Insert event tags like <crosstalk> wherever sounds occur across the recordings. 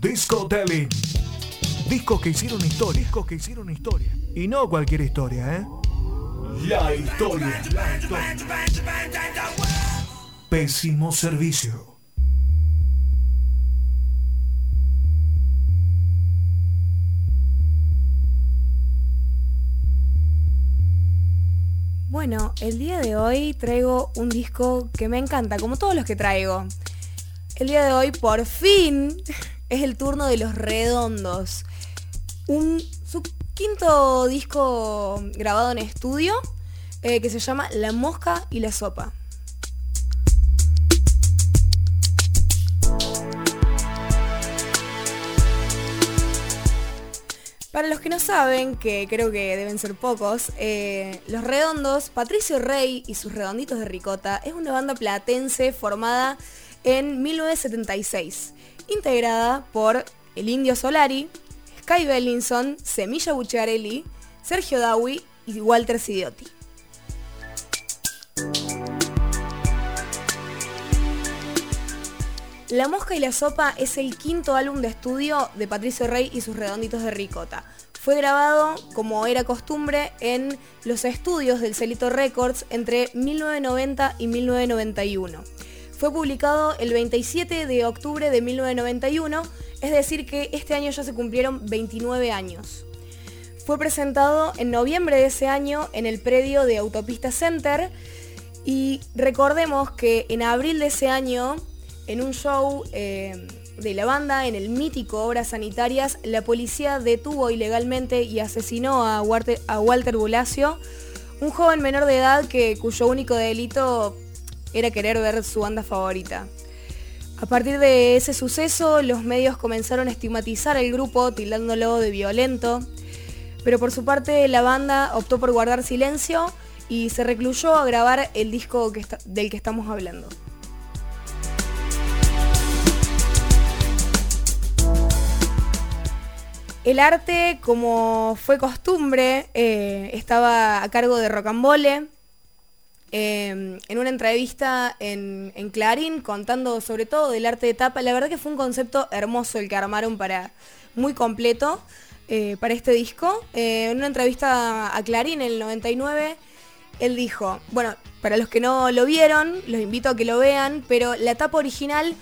Disco Telling. Discos que hicieron historia. Discos que hicieron historia. Y no cualquier historia, ¿eh? La historia. La historia. Pésimo servicio. Bueno, el día de hoy traigo un disco que me encanta, como todos los que traigo. El día de hoy, por fin, es el turno de Los Redondos. Un, su quinto disco grabado en estudio eh, que se llama La Mosca y la Sopa. Para los que no saben, que creo que deben ser pocos, eh, Los Redondos, Patricio Rey y sus Redonditos de Ricota es una banda platense formada en 1976, integrada por El Indio Solari, Sky Bellinson, Semilla Bucciarelli, Sergio Dawi y Walter Sidiotti. La Mosca y la Sopa es el quinto álbum de estudio de Patricio Rey y sus redonditos de ricota. Fue grabado, como era costumbre, en los estudios del Celito Records entre 1990 y 1991. Fue publicado el 27 de octubre de 1991, es decir que este año ya se cumplieron 29 años. Fue presentado en noviembre de ese año en el predio de Autopista Center y recordemos que en abril de ese año en un show eh, de la banda, en el mítico Obras Sanitarias, la policía detuvo ilegalmente y asesinó a Walter, a Walter Bulacio, un joven menor de edad que, cuyo único delito era querer ver su banda favorita. A partir de ese suceso, los medios comenzaron a estigmatizar al grupo, tildándolo de violento, pero por su parte la banda optó por guardar silencio y se recluyó a grabar el disco del que estamos hablando. El arte, como fue costumbre, eh, estaba a cargo de Rocambole. Eh, en una entrevista en, Clarín contando sobre todo del arte de tapa, la verdad que fue un concepto hermoso el que armaron para muy completo eh, para este disco. en una entrevista a Clarín en el 99, él dijo, bueno, para los que no lo vieron, los invito a que lo vean, pero la tapa original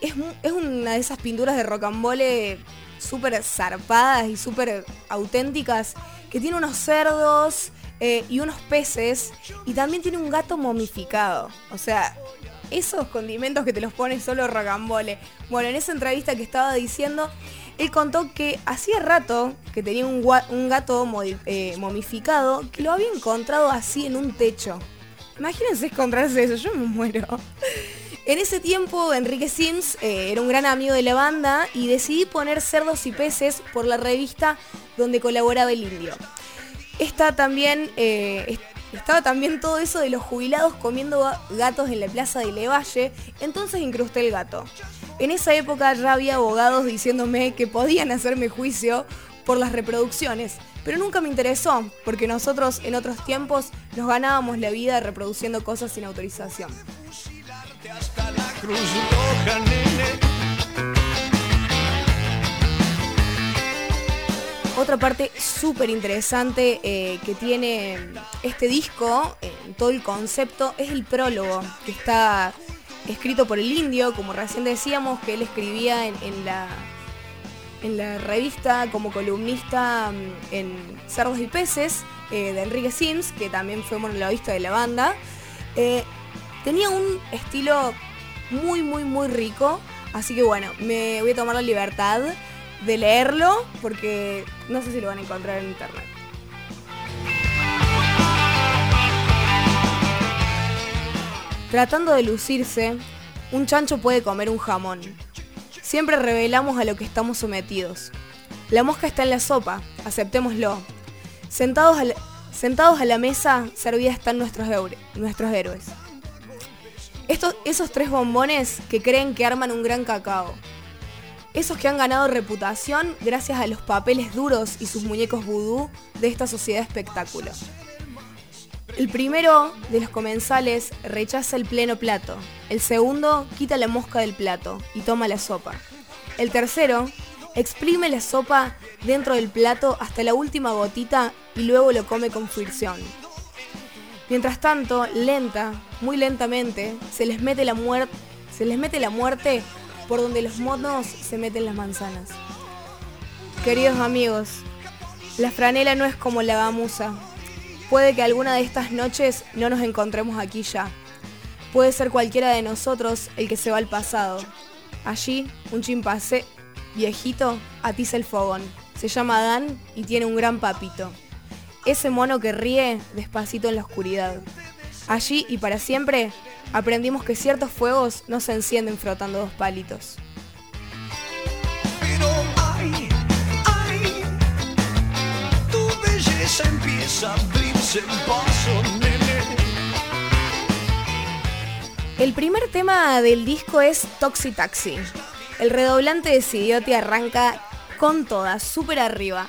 es, es una de esas pinturas de Rocambole súper zarpadas y súper auténticas, que tiene unos cerdos eh, y unos peces, y también tiene un gato momificado. O sea, esos condimentos que te los pone solo Rocambole. Bueno, en esa entrevista que estaba diciendo, él contó que hacía rato que tenía un, gato eh, momificado, que lo había encontrado así en un techo. Imagínense encontrarse eso, yo me muero. En ese tiempo Enrique Sims eh, era un gran amigo de la banda y decidí poner Cerdos y Peces por la revista donde colaboraba el indio. También, eh, estaba también todo eso de los jubilados comiendo gatos en la plaza de Levalle, entonces incrusté el gato. En esa época ya había abogados diciéndome que podían hacerme juicio por las reproducciones, pero nunca me interesó, porque nosotros en otros tiempos nos ganábamos la vida reproduciendo cosas sin autorización. Otra parte súper interesante eh, que tiene este disco, en todo el concepto, es el prólogo, que está escrito por el indio, como recién decíamos, que él escribía en, la, en la revista como columnista mm, en Cerdos y Peces, eh, de Enrique Sims, que también fue monologuista de la banda. Eh, tenía un estilo muy, muy, muy rico. Así que bueno, me voy a tomar la libertad de leerlo porque no sé si lo van a encontrar en internet. Tratando de lucirse, un chancho puede comer un jamón. Siempre revelamos a lo que estamos sometidos. La mosca está en la sopa, aceptémoslo. Sentados a la, sentados a la mesa, servidas están nuestros, nuestros héroes esos tres bombones que creen que arman un gran cacao. Esos que han ganado reputación gracias a los papeles duros y sus muñecos vudú de esta sociedad espectáculo. El primero de los comensales rechaza el pleno plato. El segundo quita la mosca del plato y toma la sopa. El tercero exprime la sopa dentro del plato hasta la última gotita y luego lo come con fricción. Mientras tanto, lenta, muy lentamente, se les mete la, se les mete la muerte por donde los monos se meten las manzanas. Queridos amigos, la franela no es como la gamuza. Puede que alguna de estas noches no nos encontremos aquí ya. Puede ser cualquiera de nosotros el que se va al pasado. Allí, un chimpancé viejito atiza el fogón. Se llama Dan y tiene un gran papito. Ese mono que ríe despacito en la oscuridad. Allí y para siempre aprendimos que ciertos fuegos no se encienden frotando dos palitos. Pero ay, ay, tu belleza empieza a abrirse El primer tema del disco es Toxi Taxi. El redoblante de te arranca con todas, súper arriba,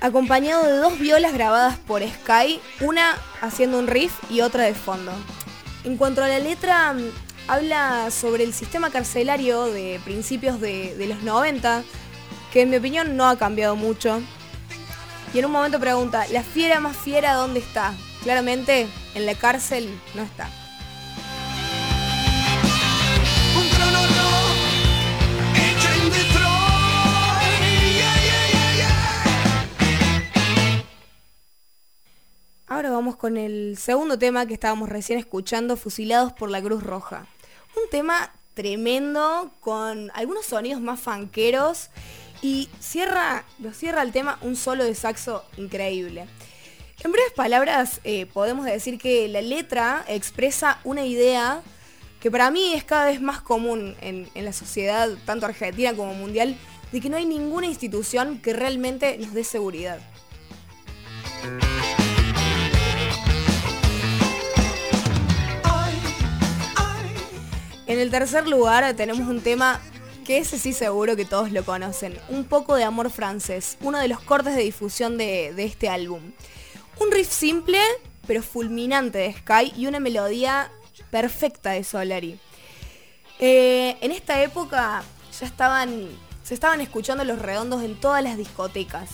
acompañado de dos violas grabadas por Sky, una haciendo un riff y otra de fondo. En cuanto a la letra, mm, habla sobre el sistema carcelario de principios de, de los 90, que en mi opinión no ha cambiado mucho. Y en un momento pregunta, ¿la fiera más fiera dónde está? Claramente, en la cárcel no está. Ahora vamos con el segundo tema que estábamos recién escuchando, Fusilados por la Cruz Roja. Un tema tremendo, con algunos sonidos más fanqueros y cierra, lo cierra el tema un solo de saxo increíble. En breves palabras, eh, podemos decir que la letra expresa una idea que para mí es cada vez más común en la sociedad, tanto argentina como mundial, de que no hay ninguna institución que realmente nos dé seguridad. En el tercer lugar tenemos un tema que ese sí seguro que todos lo conocen, Un poco de amor francés, uno de los cortes de difusión de, este álbum. Un riff simple, pero fulminante de Sky y una melodía perfecta de Solari. Eh, en esta época ya estaban, se estaban escuchando los redondos en todas las discotecas.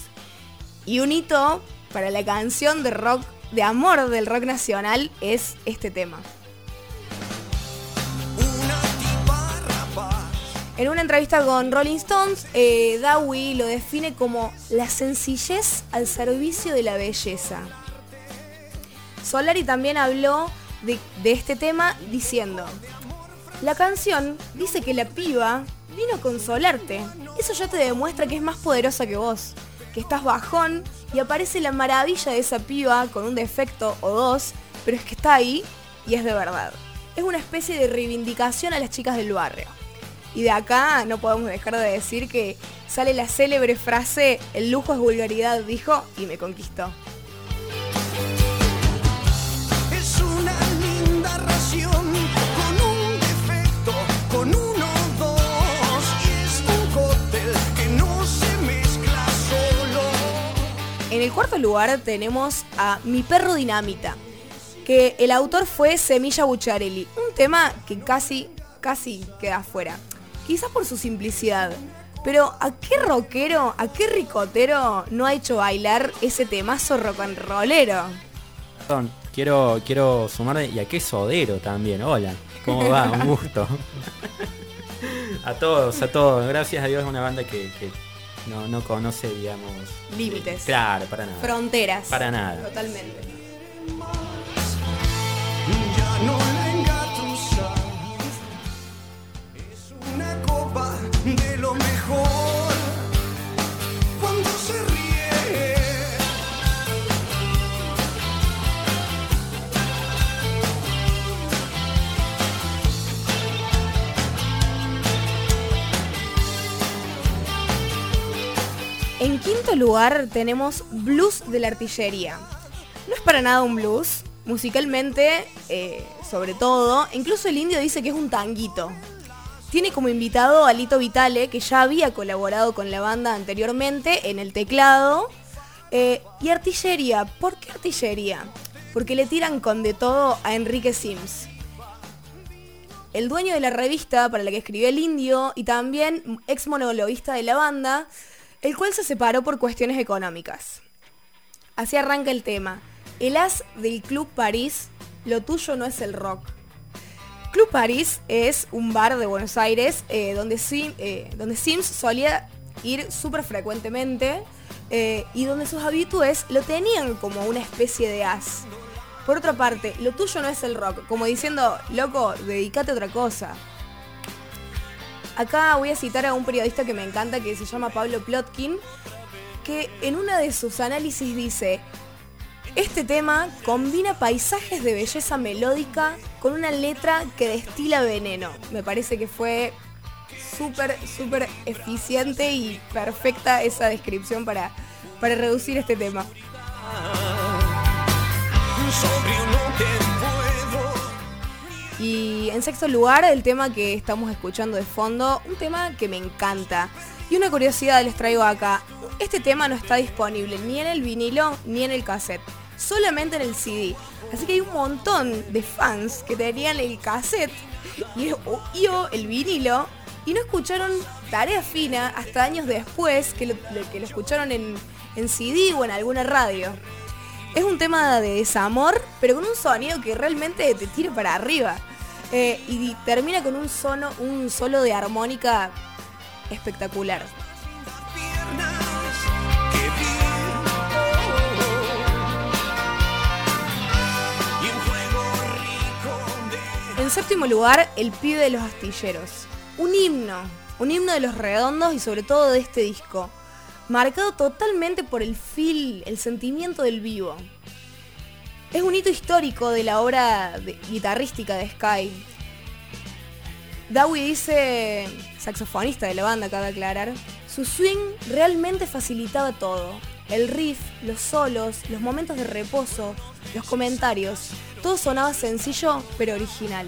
Y un hito para la canción de rock, de amor del rock nacional es este tema. En una entrevista con Rolling Stones, eh, Dowie lo define como la sencillez al servicio de la belleza. Solari también habló de, de este tema diciendo, la canción dice que la piba vino a consolarte. Eso ya te demuestra que es más poderosa que vos, que estás bajón y aparece la maravilla de esa piba con un defecto o dos, pero es que está ahí y es de verdad. Es una especie de reivindicación a las chicas del barrio. Y de acá no podemos dejar de decir que sale la célebre frase, el lujo es vulgaridad, dijo, y me conquistó. Es una linda ración con un defecto, con uno dos, y es un cóctel que no se mezcla solo. En el cuarto lugar tenemos a Mi perro dinamita, que el autor fue Semilla Bucharelli, un tema que casi, casi queda fuera quizás por su simplicidad. Pero ¿a qué rockero, a qué ricotero no ha hecho bailar ese temazo rock and rollero? Perdón, quiero, quiero sumarme y a qué sodero también. Hola, ¿cómo va? Un gusto. <laughs> a todos, a todos. Gracias a Dios es una banda que, no, no, conoce, digamos... Límites. Claro, para nada. Fronteras. Para nada. Totalmente. En quinto lugar tenemos Blues de la Artillería. No es para nada un blues, musicalmente, eh, sobre todo, incluso el indio dice que es un tanguito, tiene como invitado a Lito Vitale, que ya había colaborado con la banda anteriormente en el teclado. Eh, y artillería. ¿Por qué artillería? Porque le tiran con de todo a Enrique Sims. el dueño de la revista para la que escribió El Indio y también ex monologuista de la banda, el cual se separó por cuestiones económicas. Así arranca el tema. El as del Club París, lo tuyo no es el rock. Club París es un bar de Buenos Aires eh, donde, eh, donde Sims solía ir súper frecuentemente eh, y donde sus habitués lo tenían como una especie de as. Por otra parte, lo tuyo no es el rock, como diciendo, loco, dedícate a otra cosa. Acá voy a citar a un periodista que me encanta que se llama Pablo Plotkin, que en una de sus análisis dice, este tema combina paisajes de belleza melódica con una letra que destila veneno. Me parece que fue súper, súper eficiente y perfecta esa descripción para, para reducir este tema. Y en sexto lugar, el tema que estamos escuchando de fondo, un tema que me encanta. Y una curiosidad les traigo acá. Este tema no está disponible ni en el vinilo ni en el cassette, solamente en el CD. Así que hay un montón de fans que tenían el cassette y, el vinilo y no escucharon Tarea Fina hasta años después que lo, que lo escucharon en, en CD o en alguna radio. Es un tema de desamor, pero con un sonido que realmente te tira para arriba. Eh, y termina con un, sono, un solo de armónica espectacular. En séptimo lugar, El pibe de los astilleros. Un himno, un himno de los redondos y sobre todo de este disco, marcado totalmente por el feel, el sentimiento del vivo. Es un hito histórico de la obra guitarrística de Sky. Dowie dice, saxofonista de la banda, cabe aclarar, su swing realmente facilitaba todo. El riff, los solos, los momentos de reposo, los comentarios, todo sonaba sencillo pero original.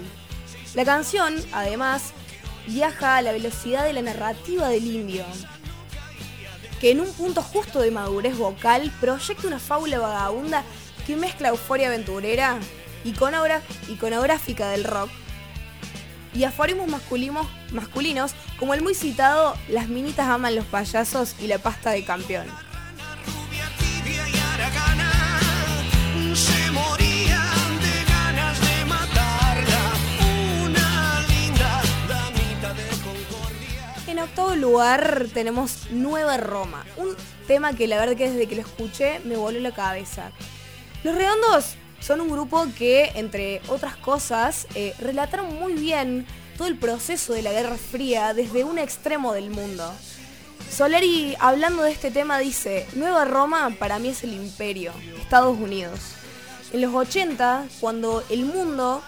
La canción, además, viaja a la velocidad de la narrativa del indio, que en un punto justo de madurez vocal proyecta una fábula vagabunda que mezcla euforia aventurera, iconográfica del rock, y aforismos masculinos, como el muy citado Las minitas aman los payasos y la pasta de campeón. En octavo lugar tenemos Nueva Roma, un tema que la verdad que desde que lo escuché me voló la cabeza. Los Redondos son un grupo que, entre otras cosas, eh, relataron muy bien todo el proceso de la Guerra Fría desde un extremo del mundo. Soleri, hablando de este tema, dice, Nueva Roma para mí es el imperio, Estados Unidos. En los 80, cuando el mundo,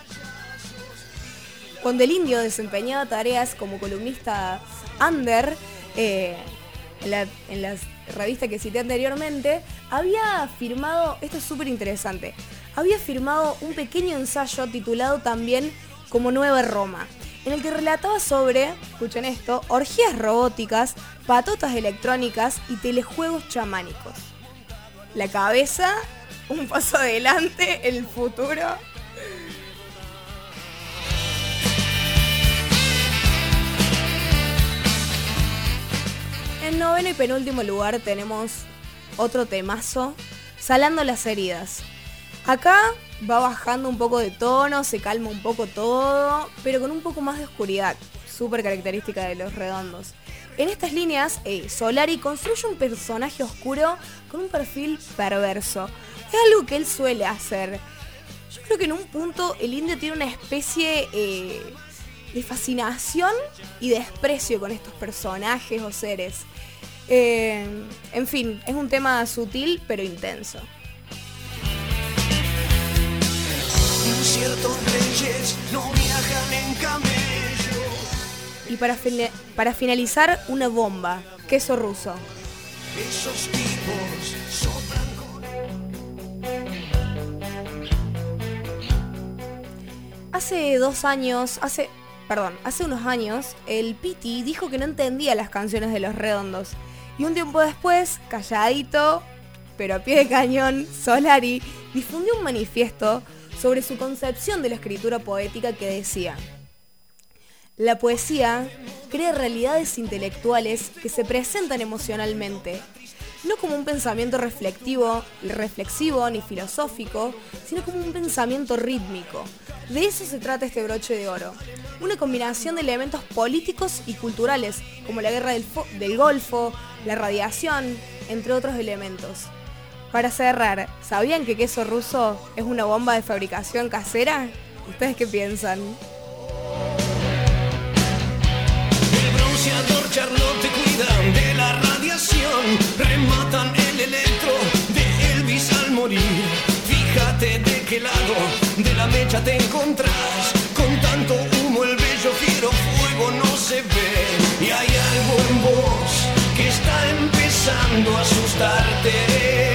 cuando el indio desempeñaba tareas como columnista under, eh, en, la, en las revista que cité anteriormente, había firmado, esto es súper interesante, había firmado un pequeño ensayo titulado también como Nueva Roma, en el que relataba sobre, escuchen esto, orgías robóticas, patotas electrónicas y telejuegos chamánicos. La cabeza, un paso adelante, el futuro. En noveno y penúltimo lugar tenemos otro temazo, Salando las heridas. Acá va bajando un poco de tono, se calma un poco todo, pero con un poco más de oscuridad, súper característica de los redondos. En estas líneas, eh, Solari construye un personaje oscuro con un perfil perverso. Es algo que él suele hacer. Yo creo que en un punto el indio tiene una especie eh, de fascinación y desprecio con estos personajes o seres. Eh, en fin, es un tema sutil pero intenso. Y para, para finalizar, una bomba, queso ruso. Hace dos años, hace perdón, hace unos años, el Piti dijo que no entendía las canciones de Los Redondos. Y un tiempo después, calladito, pero a pie de cañón, Solari difundió un manifiesto sobre su concepción de la escritura poética que decía, La poesía crea realidades intelectuales que se presentan emocionalmente, no como un pensamiento reflectivo, reflexivo ni filosófico, sino como un pensamiento rítmico. De eso se trata este broche de oro. Una combinación de elementos políticos y culturales, como la guerra del, Golfo, la radiación, entre otros elementos. Para cerrar, ¿sabían que queso ruso es una bomba de fabricación casera? ¿Ustedes qué piensan? Rematan el electro de Elvis al morir. Fíjate de qué lado de la mecha te encontrás, con tanto humo el bello fiero fuego no se ve. Y hay algo en vos que está empezando a asustarte.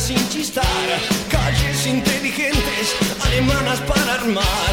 Sin chistar, calles inteligentes, alemanas para armar